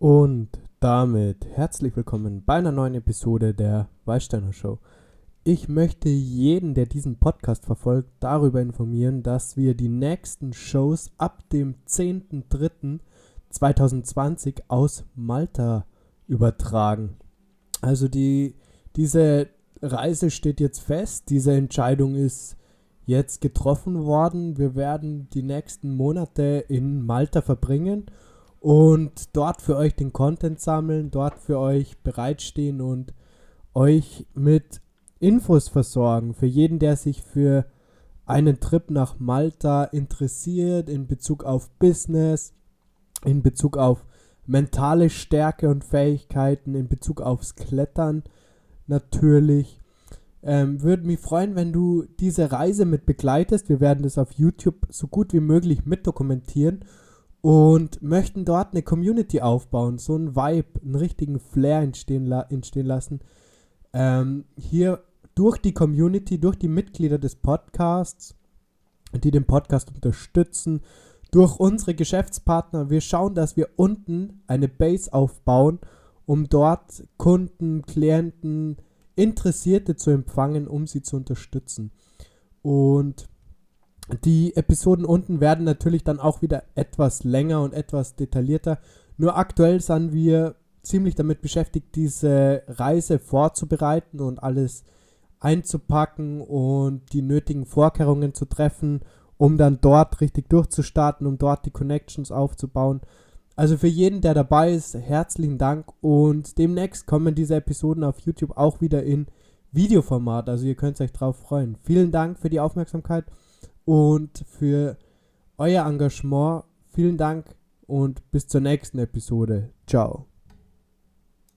Und damit herzlich willkommen bei einer neuen Episode der Weißsteiner Show. Ich möchte jeden, der diesen Podcast verfolgt, darüber informieren, dass wir die nächsten Shows ab dem 10.03.2020 aus Malta übertragen. Also die, diese Reise steht jetzt fest, diese Entscheidung ist jetzt getroffen worden. Wir werden die nächsten Monate in Malta verbringen und dort für euch den Content sammeln, dort für euch bereitstehen und euch mit Infos versorgen. Für jeden, der sich für einen Trip nach Malta interessiert in Bezug auf Business, in Bezug auf mentale Stärke und Fähigkeiten, in Bezug aufs Klettern natürlich. Ähm, würde mich freuen, wenn du diese Reise mit begleitest. Wir werden das auf YouTube so gut wie möglich mitdokumentieren und möchten dort eine Community aufbauen, so einen Vibe, einen richtigen Flair entstehen, la entstehen lassen. Ähm, hier durch die Community, durch die Mitglieder des Podcasts, die den Podcast unterstützen, durch unsere Geschäftspartner. Wir schauen, dass wir unten eine Base aufbauen, um dort Kunden, Klienten, Interessierte zu empfangen, um sie zu unterstützen. Und die Episoden unten werden natürlich dann auch wieder etwas länger und etwas detaillierter. Nur aktuell sind wir ziemlich damit beschäftigt, diese Reise vorzubereiten und alles einzupacken und die nötigen Vorkehrungen zu treffen, um dann dort richtig durchzustarten, um dort die Connections aufzubauen. Also für jeden, der dabei ist, herzlichen Dank und demnächst kommen diese Episoden auf YouTube auch wieder in Videoformat. Also ihr könnt euch drauf freuen. Vielen Dank für die Aufmerksamkeit und für euer Engagement. Vielen Dank und bis zur nächsten Episode. Ciao.